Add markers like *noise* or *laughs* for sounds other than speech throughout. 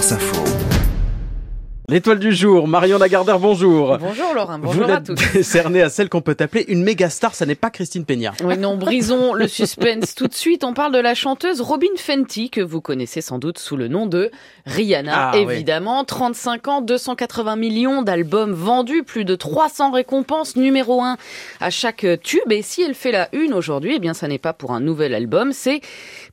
France Info. L'étoile du jour, Marion Lagardère, bonjour. Bonjour Laurent, bonjour Vous à tous. *laughs* décerné à celle qu'on peut appeler une méga star, ça n'est pas Christine Peña. Oui, non, brisons le suspense tout de suite. On parle de la chanteuse Robin Fenty, que vous connaissez sans doute sous le nom de Rihanna, Ah, oui. évidemment. 35 ans, 280 millions d'albums vendus, plus de 300 récompenses, numéro 1 à chaque tube. Et si elle fait la une aujourd'hui, eh bien, ça n'est pas pour un nouvel album, c'est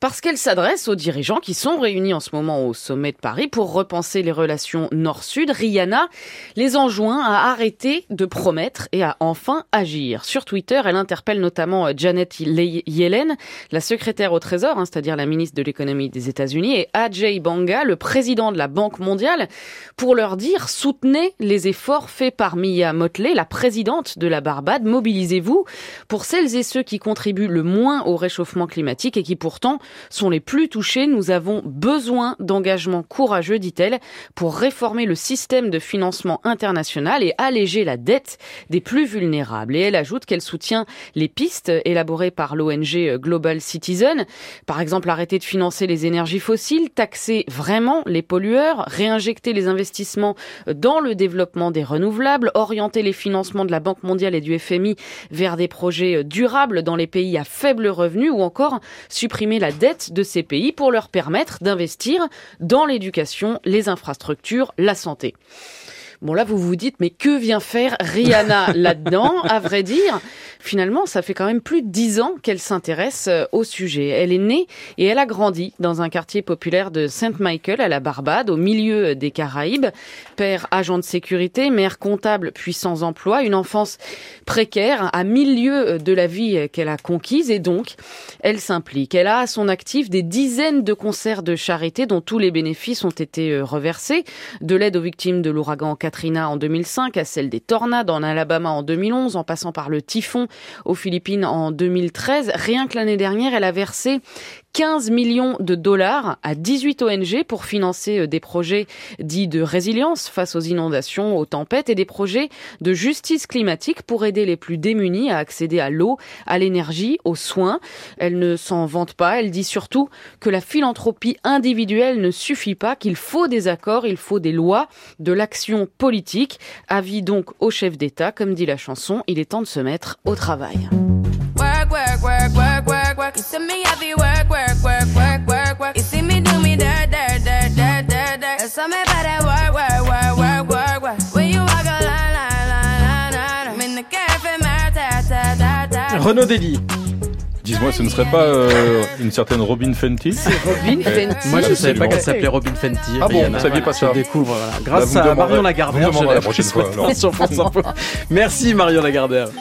parce qu'elle s'adresse aux dirigeants qui sont réunis en ce moment au sommet de Paris pour repenser les relations nord-sud. Rihanna les enjoint à arrêter de promettre et à enfin agir. Sur Twitter, elle interpelle notamment euh, Janet Le- Yellen, la secrétaire au Trésor, hein, c'est-à-dire la ministre de l'économie des États-Unis, et Ajay Banga, le président de la Banque mondiale, pour leur dire soutenez les efforts faits par Mia Motley, la présidente de la Barbade. Mobilisez-vous pour celles et ceux qui contribuent le moins au réchauffement climatique et qui pourtant sont les plus touchés. Nous avons besoin d'engagement courageux, dit-elle, pour réformer le système de financement international et alléger la dette des plus vulnérables. Et elle ajoute qu'elle soutient les pistes élaborées par l'ONG Global Citizen. Par exemple, arrêter de financer les énergies fossiles, taxer vraiment les pollueurs, réinjecter les investissements dans le développement des renouvelables, orienter les financements de la Banque mondiale et du FMI vers des projets durables dans les pays à faible revenu ou encore supprimer la dette de ces pays pour leur permettre d'investir dans l'éducation, les infrastructures, la santé. Bon là, vous vous dites, mais que vient faire Rihanna là-dedans? À vrai dire, finalement, ça fait quand même plus de dix ans qu'elle s'intéresse euh, au sujet. Elle est née et elle a grandi dans un quartier populaire de Saint Michael à la Barbade, au milieu des Caraïbes. Père agent de sécurité, mère comptable puis sans emploi, une enfance précaire à mille lieues de la vie qu'elle a conquise et donc elle s'implique. Elle a à son actif des dizaines de concerts de charité dont tous les bénéfices ont été euh, reversés, de l'aide aux victimes de l'ouragan Katrina en 2005 à celle des tornades en Alabama en 2011 en passant par le typhon aux Philippines en 2013. Rien que l'année dernière, elle a versé 15 millions de dollars à 18 ONG pour financer euh, des projets dits de résilience face aux inondations, aux tempêtes et des projets de justice climatique pour aider les plus démunis à accéder à l'eau, à l'énergie, aux soins. Elle ne s'en vante pas, elle dit surtout que la philanthropie individuelle ne suffit pas, qu'il faut des accords, il faut des lois, de l'action politique. Avis donc au chef d'État, comme dit la chanson, il est temps de se mettre au travail. How me better work, work, work, work, work, work. When you walk a line, line, line, line, line. I'm in the cafe, my ta, ta, ta, ta. Renaud Dely. Dis-moi, ce ne serait pas euh, une certaine Robin Fenty Robin Fenty. Moi, je ne savais pas qu'elle s'appelait Robin Fenty. Ah bon, vous saviez pas Je ça découvre, voilà. Bah, Grâce me à Marion Lagardère. je la l'ai prochaine fois, *laughs* sur France Info. Merci Marion Lagardère.